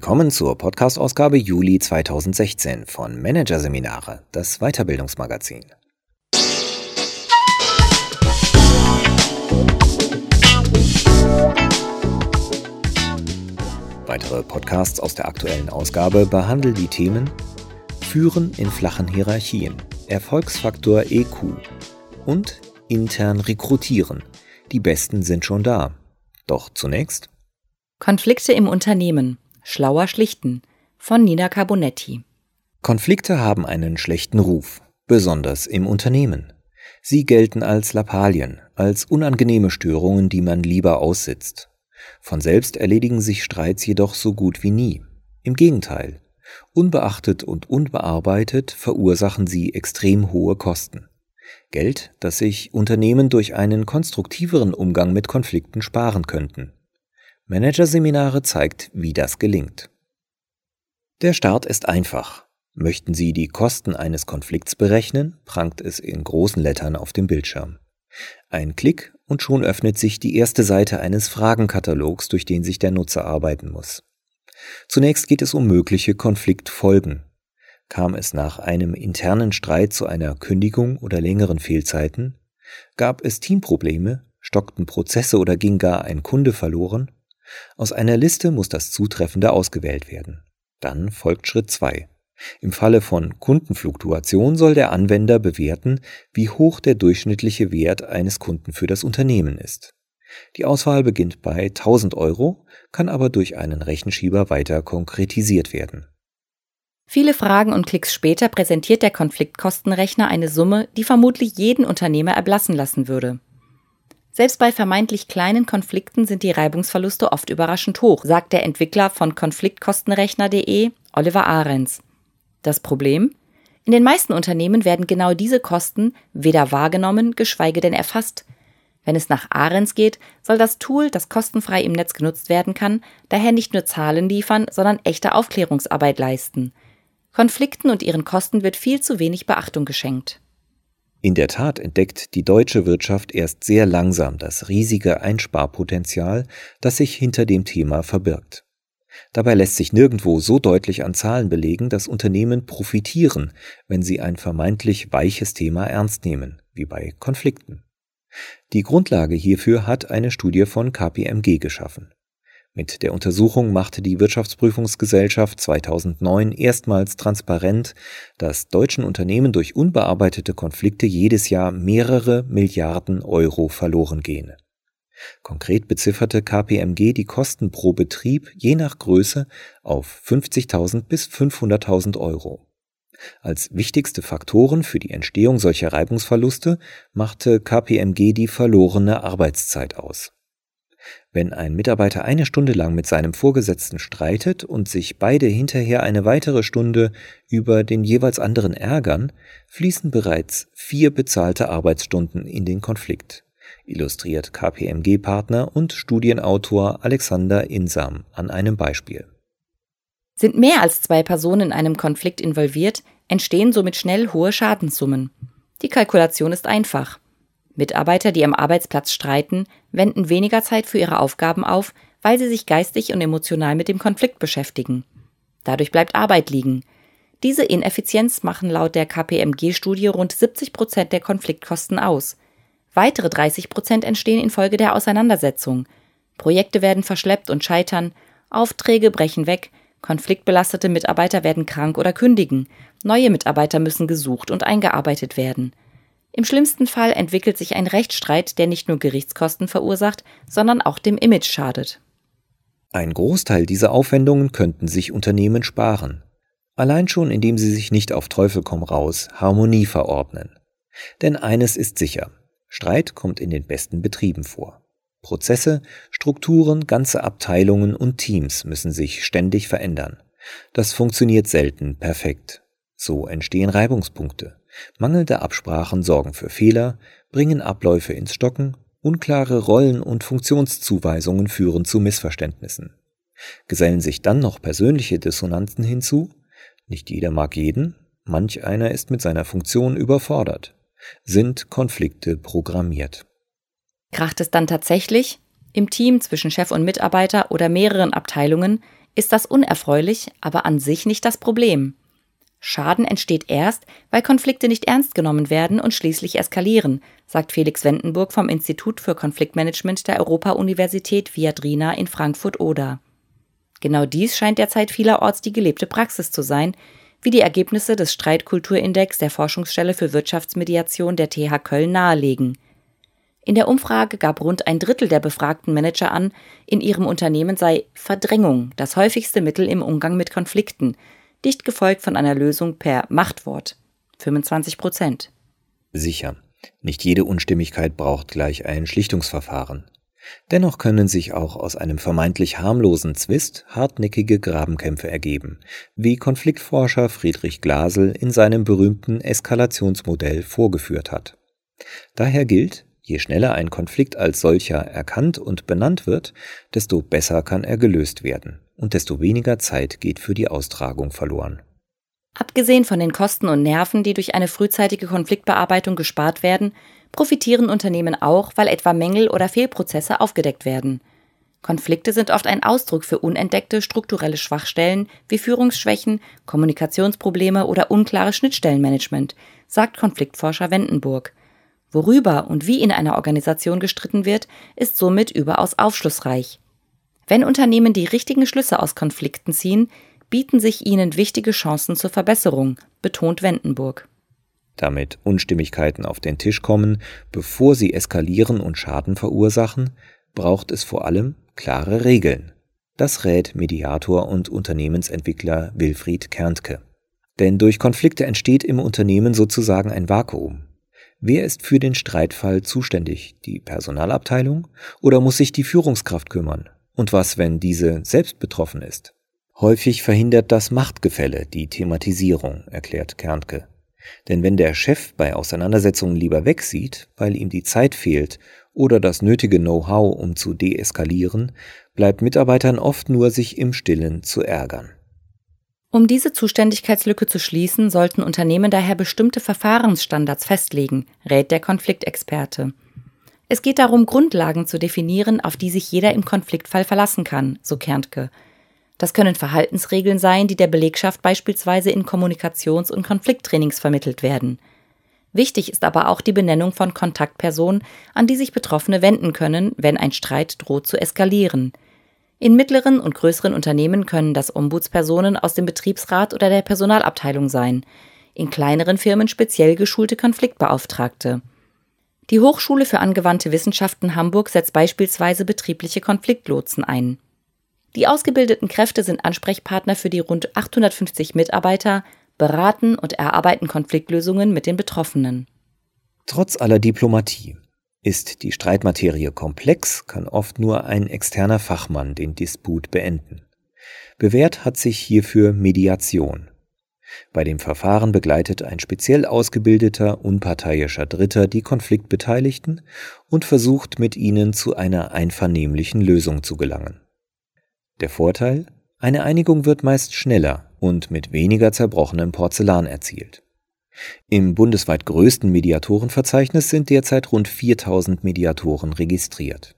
Willkommen zur Podcast-Ausgabe Juli 2016 von Managerseminare, das Weiterbildungsmagazin. Weitere Podcasts aus der aktuellen Ausgabe behandeln die Themen Führen in flachen Hierarchien, Erfolgsfaktor EQ und intern rekrutieren. Die Besten sind schon da. Doch zunächst Konflikte im Unternehmen. Schlauer schlichten von Nina Carbonetti. Konflikte haben einen schlechten Ruf, besonders im Unternehmen. Sie gelten als Lappalien, als unangenehme Störungen, die man lieber aussitzt. Von selbst erledigen sich Streits jedoch so gut wie nie. Im Gegenteil, unbeachtet und unbearbeitet verursachen sie extrem hohe Kosten. Geld, das sich Unternehmen durch einen konstruktiveren Umgang mit Konflikten sparen könnten. Managerseminare zeigt, wie das gelingt. Der Start ist einfach. Möchten Sie die Kosten eines Konflikts berechnen, prangt es in großen Lettern auf dem Bildschirm. Ein Klick und schon öffnet sich die erste Seite eines Fragenkatalogs, durch den sich der Nutzer arbeiten muss. Zunächst geht es um mögliche Konfliktfolgen. Kam es nach einem internen Streit zu einer Kündigung oder längeren Fehlzeiten? Gab es Teamprobleme? Stockten Prozesse oder ging gar ein Kunde verloren? Aus einer Liste muss das Zutreffende ausgewählt werden. Dann folgt Schritt 2. Im Falle von Kundenfluktuation soll der Anwender bewerten, wie hoch der durchschnittliche Wert eines Kunden für das Unternehmen ist. Die Auswahl beginnt bei 1000 Euro, kann aber durch einen Rechenschieber weiter konkretisiert werden. Viele Fragen und Klicks später präsentiert der Konfliktkostenrechner eine Summe, die vermutlich jeden Unternehmer erblassen lassen würde. Selbst bei vermeintlich kleinen Konflikten sind die Reibungsverluste oft überraschend hoch, sagt der Entwickler von Konfliktkostenrechner.de, Oliver Ahrens. Das Problem? In den meisten Unternehmen werden genau diese Kosten weder wahrgenommen, geschweige denn erfasst. Wenn es nach Ahrens geht, soll das Tool, das kostenfrei im Netz genutzt werden kann, daher nicht nur Zahlen liefern, sondern echte Aufklärungsarbeit leisten. Konflikten und ihren Kosten wird viel zu wenig Beachtung geschenkt. In der Tat entdeckt die deutsche Wirtschaft erst sehr langsam das riesige Einsparpotenzial, das sich hinter dem Thema verbirgt. Dabei lässt sich nirgendwo so deutlich an Zahlen belegen, dass Unternehmen profitieren, wenn sie ein vermeintlich weiches Thema ernst nehmen, wie bei Konflikten. Die Grundlage hierfür hat eine Studie von KPMG geschaffen. Mit der Untersuchung machte die Wirtschaftsprüfungsgesellschaft 2009 erstmals transparent, dass deutschen Unternehmen durch unbearbeitete Konflikte jedes Jahr mehrere Milliarden Euro verloren gehen. Konkret bezifferte KPMG die Kosten pro Betrieb je nach Größe auf 50.000 bis 500.000 Euro. Als wichtigste Faktoren für die Entstehung solcher Reibungsverluste machte KPMG die verlorene Arbeitszeit aus. Wenn ein Mitarbeiter eine Stunde lang mit seinem Vorgesetzten streitet und sich beide hinterher eine weitere Stunde über den jeweils anderen ärgern, fließen bereits vier bezahlte Arbeitsstunden in den Konflikt, illustriert KPMG-Partner und Studienautor Alexander Insam an einem Beispiel. Sind mehr als zwei Personen in einem Konflikt involviert, entstehen somit schnell hohe Schadenssummen. Die Kalkulation ist einfach. Mitarbeiter, die am Arbeitsplatz streiten, wenden weniger Zeit für ihre Aufgaben auf, weil sie sich geistig und emotional mit dem Konflikt beschäftigen. Dadurch bleibt Arbeit liegen. Diese Ineffizienz machen laut der KPMG-Studie rund 70 Prozent der Konfliktkosten aus. Weitere 30 Prozent entstehen infolge der Auseinandersetzung. Projekte werden verschleppt und scheitern, Aufträge brechen weg, konfliktbelastete Mitarbeiter werden krank oder kündigen, neue Mitarbeiter müssen gesucht und eingearbeitet werden. Im schlimmsten Fall entwickelt sich ein Rechtsstreit, der nicht nur Gerichtskosten verursacht, sondern auch dem Image schadet. Ein Großteil dieser Aufwendungen könnten sich Unternehmen sparen. Allein schon, indem sie sich nicht auf Teufel komm raus Harmonie verordnen. Denn eines ist sicher. Streit kommt in den besten Betrieben vor. Prozesse, Strukturen, ganze Abteilungen und Teams müssen sich ständig verändern. Das funktioniert selten perfekt. So entstehen Reibungspunkte. Mangelnde Absprachen sorgen für Fehler, bringen Abläufe ins Stocken, unklare Rollen- und Funktionszuweisungen führen zu Missverständnissen. Gesellen sich dann noch persönliche Dissonanzen hinzu? Nicht jeder mag jeden, manch einer ist mit seiner Funktion überfordert. Sind Konflikte programmiert? Kracht es dann tatsächlich? Im Team zwischen Chef und Mitarbeiter oder mehreren Abteilungen ist das unerfreulich, aber an sich nicht das Problem. Schaden entsteht erst, weil Konflikte nicht ernst genommen werden und schließlich eskalieren, sagt Felix Wendenburg vom Institut für Konfliktmanagement der Europa-Universität Viadrina in Frankfurt-Oder. Genau dies scheint derzeit vielerorts die gelebte Praxis zu sein, wie die Ergebnisse des Streitkulturindex der Forschungsstelle für Wirtschaftsmediation der TH Köln nahelegen. In der Umfrage gab rund ein Drittel der befragten Manager an, in ihrem Unternehmen sei Verdrängung das häufigste Mittel im Umgang mit Konflikten, dicht gefolgt von einer Lösung per Machtwort 25 Prozent. Sicher, nicht jede Unstimmigkeit braucht gleich ein Schlichtungsverfahren. Dennoch können sich auch aus einem vermeintlich harmlosen Zwist hartnäckige Grabenkämpfe ergeben, wie Konfliktforscher Friedrich Glasel in seinem berühmten Eskalationsmodell vorgeführt hat. Daher gilt, je schneller ein Konflikt als solcher erkannt und benannt wird, desto besser kann er gelöst werden und desto weniger Zeit geht für die Austragung verloren. Abgesehen von den Kosten und Nerven, die durch eine frühzeitige Konfliktbearbeitung gespart werden, profitieren Unternehmen auch, weil etwa Mängel oder Fehlprozesse aufgedeckt werden. Konflikte sind oft ein Ausdruck für unentdeckte strukturelle Schwachstellen wie Führungsschwächen, Kommunikationsprobleme oder unklare Schnittstellenmanagement, sagt Konfliktforscher Wendenburg. Worüber und wie in einer Organisation gestritten wird, ist somit überaus aufschlussreich. Wenn Unternehmen die richtigen Schlüsse aus Konflikten ziehen, bieten sich ihnen wichtige Chancen zur Verbesserung, betont Wendenburg damit Unstimmigkeiten auf den Tisch kommen, bevor sie eskalieren und Schaden verursachen, braucht es vor allem klare Regeln. Das rät Mediator und Unternehmensentwickler Wilfried Kerntke. Denn durch Konflikte entsteht im Unternehmen sozusagen ein Vakuum. Wer ist für den Streitfall zuständig? Die Personalabteilung? Oder muss sich die Führungskraft kümmern? Und was, wenn diese selbst betroffen ist? Häufig verhindert das Machtgefälle die Thematisierung, erklärt Kerntke. Denn wenn der Chef bei Auseinandersetzungen lieber wegsieht, weil ihm die Zeit fehlt oder das nötige Know-how, um zu deeskalieren, bleibt Mitarbeitern oft nur, sich im Stillen zu ärgern. Um diese Zuständigkeitslücke zu schließen, sollten Unternehmen daher bestimmte Verfahrensstandards festlegen, rät der Konfliktexperte. Es geht darum, Grundlagen zu definieren, auf die sich jeder im Konfliktfall verlassen kann, so Kerntke. Das können Verhaltensregeln sein, die der Belegschaft beispielsweise in Kommunikations- und Konflikttrainings vermittelt werden. Wichtig ist aber auch die Benennung von Kontaktpersonen, an die sich Betroffene wenden können, wenn ein Streit droht zu eskalieren. In mittleren und größeren Unternehmen können das Ombudspersonen aus dem Betriebsrat oder der Personalabteilung sein, in kleineren Firmen speziell geschulte Konfliktbeauftragte. Die Hochschule für angewandte Wissenschaften Hamburg setzt beispielsweise betriebliche Konfliktlotsen ein. Die ausgebildeten Kräfte sind Ansprechpartner für die rund 850 Mitarbeiter, beraten und erarbeiten Konfliktlösungen mit den Betroffenen. Trotz aller Diplomatie ist die Streitmaterie komplex, kann oft nur ein externer Fachmann den Disput beenden. Bewährt hat sich hierfür Mediation. Bei dem Verfahren begleitet ein speziell ausgebildeter, unparteiischer Dritter die Konfliktbeteiligten und versucht mit ihnen zu einer einvernehmlichen Lösung zu gelangen. Der Vorteil? Eine Einigung wird meist schneller und mit weniger zerbrochenem Porzellan erzielt. Im bundesweit größten Mediatorenverzeichnis sind derzeit rund 4000 Mediatoren registriert.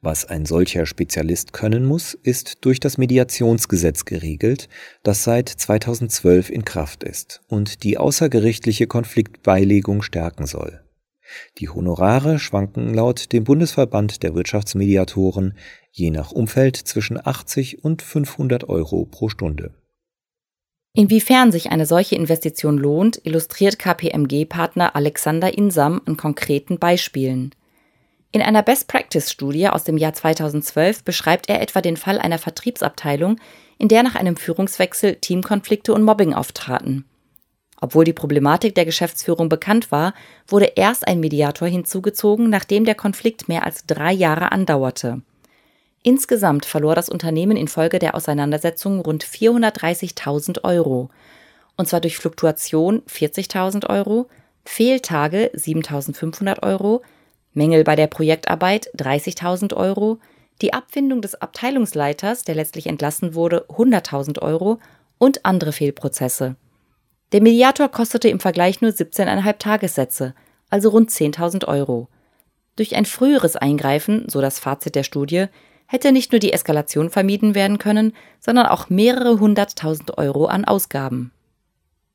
Was ein solcher Spezialist können muss, ist durch das Mediationsgesetz geregelt, das seit 2012 in Kraft ist und die außergerichtliche Konfliktbeilegung stärken soll. Die Honorare schwanken laut dem Bundesverband der Wirtschaftsmediatoren je nach Umfeld zwischen 80 und 500 Euro pro Stunde. Inwiefern sich eine solche Investition lohnt, illustriert KPMG-Partner Alexander Insam an konkreten Beispielen. In einer Best-Practice-Studie aus dem Jahr 2012 beschreibt er etwa den Fall einer Vertriebsabteilung, in der nach einem Führungswechsel Teamkonflikte und Mobbing auftraten. Obwohl die Problematik der Geschäftsführung bekannt war, wurde erst ein Mediator hinzugezogen, nachdem der Konflikt mehr als drei Jahre andauerte. Insgesamt verlor das Unternehmen infolge der Auseinandersetzung rund 430.000 Euro. Und zwar durch Fluktuation 40.000 Euro, Fehltage 7.500 Euro, Mängel bei der Projektarbeit 30.000 Euro, die Abfindung des Abteilungsleiters, der letztlich entlassen wurde, 100.000 Euro und andere Fehlprozesse. Der Mediator kostete im Vergleich nur 17,5 Tagessätze, also rund 10.000 Euro. Durch ein früheres Eingreifen, so das Fazit der Studie, hätte nicht nur die Eskalation vermieden werden können, sondern auch mehrere hunderttausend Euro an Ausgaben.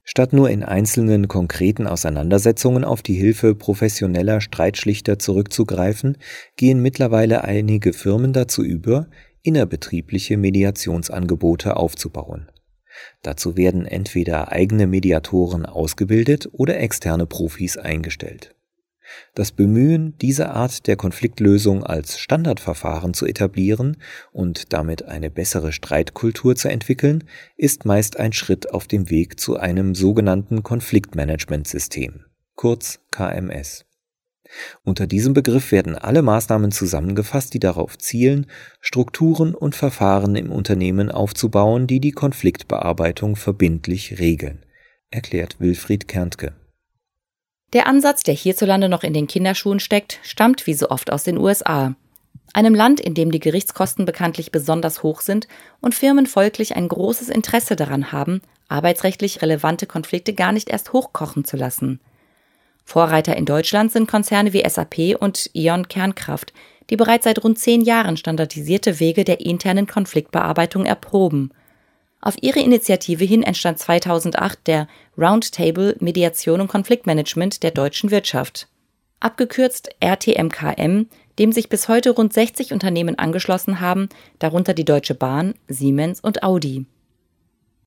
Statt nur in einzelnen konkreten Auseinandersetzungen auf die Hilfe professioneller Streitschlichter zurückzugreifen, gehen mittlerweile einige Firmen dazu über, innerbetriebliche Mediationsangebote aufzubauen. Dazu werden entweder eigene Mediatoren ausgebildet oder externe Profis eingestellt. Das Bemühen, diese Art der Konfliktlösung als Standardverfahren zu etablieren und damit eine bessere Streitkultur zu entwickeln, ist meist ein Schritt auf dem Weg zu einem sogenannten Konfliktmanagementsystem, kurz KMS. Unter diesem Begriff werden alle Maßnahmen zusammengefasst, die darauf zielen, Strukturen und Verfahren im Unternehmen aufzubauen, die die Konfliktbearbeitung verbindlich regeln, erklärt Wilfried Kerntke. Der Ansatz, der hierzulande noch in den Kinderschuhen steckt, stammt wie so oft aus den USA. Einem Land, in dem die Gerichtskosten bekanntlich besonders hoch sind und Firmen folglich ein großes Interesse daran haben, arbeitsrechtlich relevante Konflikte gar nicht erst hochkochen zu lassen. Vorreiter in Deutschland sind Konzerne wie SAP und Ion Kernkraft, die bereits seit rund zehn Jahren standardisierte Wege der internen Konfliktbearbeitung erproben. Auf ihre Initiative hin entstand 2008 der Roundtable Mediation und Konfliktmanagement der deutschen Wirtschaft. Abgekürzt RTMKM, dem sich bis heute rund 60 Unternehmen angeschlossen haben, darunter die Deutsche Bahn, Siemens und Audi.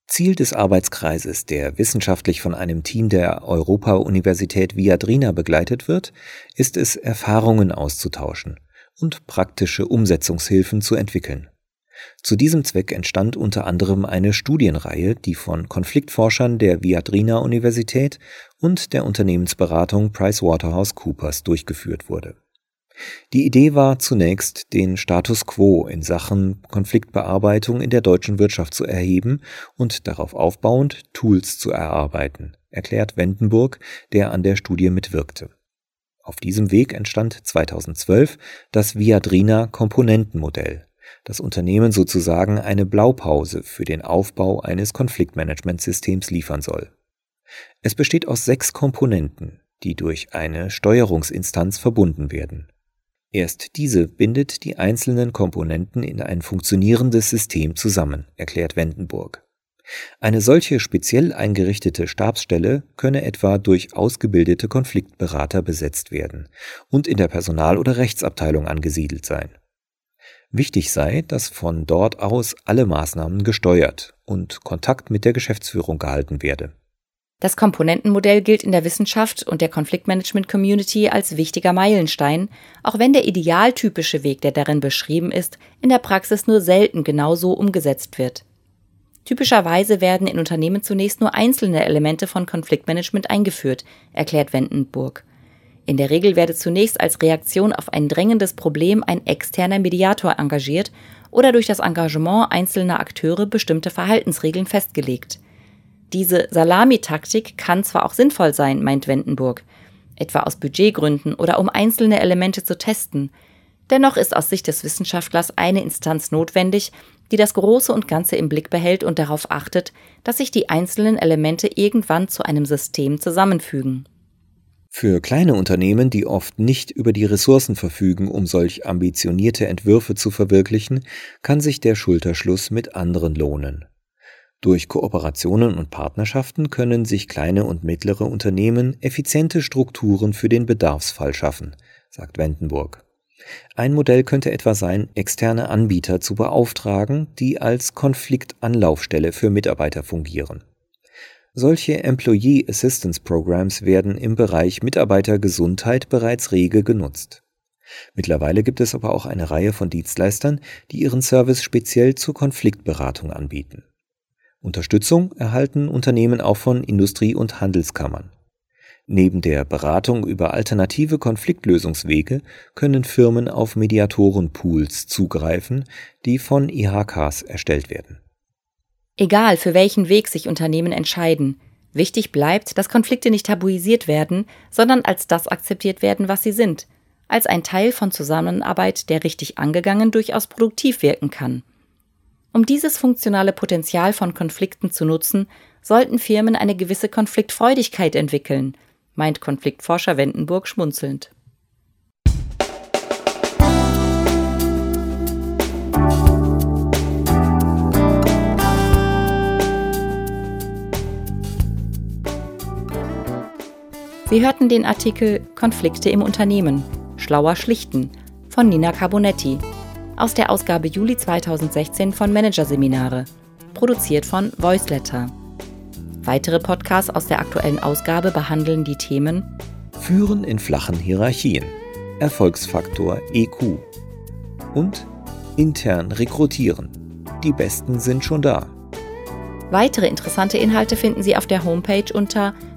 Ziel des Arbeitskreises, der wissenschaftlich von einem Team der Europa-Universität Viadrina begleitet wird, ist es, Erfahrungen auszutauschen und praktische Umsetzungshilfen zu entwickeln. Zu diesem Zweck entstand unter anderem eine Studienreihe, die von Konfliktforschern der Viadrina Universität und der Unternehmensberatung PricewaterhouseCoopers durchgeführt wurde. Die Idee war zunächst, den Status quo in Sachen Konfliktbearbeitung in der deutschen Wirtschaft zu erheben und darauf aufbauend Tools zu erarbeiten, erklärt Wendenburg, der an der Studie mitwirkte. Auf diesem Weg entstand 2012 das Viadrina Komponentenmodell, das Unternehmen sozusagen eine Blaupause für den Aufbau eines Konfliktmanagementsystems liefern soll. Es besteht aus sechs Komponenten, die durch eine Steuerungsinstanz verbunden werden. Erst diese bindet die einzelnen Komponenten in ein funktionierendes System zusammen, erklärt Wendenburg. Eine solche speziell eingerichtete Stabsstelle könne etwa durch ausgebildete Konfliktberater besetzt werden und in der Personal- oder Rechtsabteilung angesiedelt sein. Wichtig sei, dass von dort aus alle Maßnahmen gesteuert und Kontakt mit der Geschäftsführung gehalten werde. Das Komponentenmodell gilt in der Wissenschaft und der Konfliktmanagement-Community als wichtiger Meilenstein, auch wenn der idealtypische Weg, der darin beschrieben ist, in der Praxis nur selten genauso umgesetzt wird. Typischerweise werden in Unternehmen zunächst nur einzelne Elemente von Konfliktmanagement eingeführt, erklärt Wendenburg. In der Regel werde zunächst als Reaktion auf ein drängendes Problem ein externer Mediator engagiert oder durch das Engagement einzelner Akteure bestimmte Verhaltensregeln festgelegt. Diese Salamitaktik kann zwar auch sinnvoll sein, meint Wendenburg, etwa aus Budgetgründen oder um einzelne Elemente zu testen. Dennoch ist aus Sicht des Wissenschaftlers eine Instanz notwendig, die das Große und Ganze im Blick behält und darauf achtet, dass sich die einzelnen Elemente irgendwann zu einem System zusammenfügen. Für kleine Unternehmen, die oft nicht über die Ressourcen verfügen, um solch ambitionierte Entwürfe zu verwirklichen, kann sich der Schulterschluss mit anderen lohnen. Durch Kooperationen und Partnerschaften können sich kleine und mittlere Unternehmen effiziente Strukturen für den Bedarfsfall schaffen, sagt Wendenburg. Ein Modell könnte etwa sein, externe Anbieter zu beauftragen, die als Konfliktanlaufstelle für Mitarbeiter fungieren. Solche Employee Assistance Programs werden im Bereich Mitarbeitergesundheit bereits rege genutzt. Mittlerweile gibt es aber auch eine Reihe von Dienstleistern, die ihren Service speziell zur Konfliktberatung anbieten. Unterstützung erhalten Unternehmen auch von Industrie- und Handelskammern. Neben der Beratung über alternative Konfliktlösungswege können Firmen auf Mediatorenpools zugreifen, die von IHKs erstellt werden. Egal, für welchen Weg sich Unternehmen entscheiden, wichtig bleibt, dass Konflikte nicht tabuisiert werden, sondern als das akzeptiert werden, was sie sind, als ein Teil von Zusammenarbeit, der richtig angegangen durchaus produktiv wirken kann. Um dieses funktionale Potenzial von Konflikten zu nutzen, sollten Firmen eine gewisse Konfliktfreudigkeit entwickeln, meint Konfliktforscher Wendenburg schmunzelnd. Sie hörten den Artikel Konflikte im Unternehmen. Schlauer schlichten von Nina Carbonetti aus der Ausgabe Juli 2016 von Managerseminare, produziert von Voiceletter. Weitere Podcasts aus der aktuellen Ausgabe behandeln die Themen Führen in flachen Hierarchien, Erfolgsfaktor EQ und intern rekrutieren. Die Besten sind schon da. Weitere interessante Inhalte finden Sie auf der Homepage unter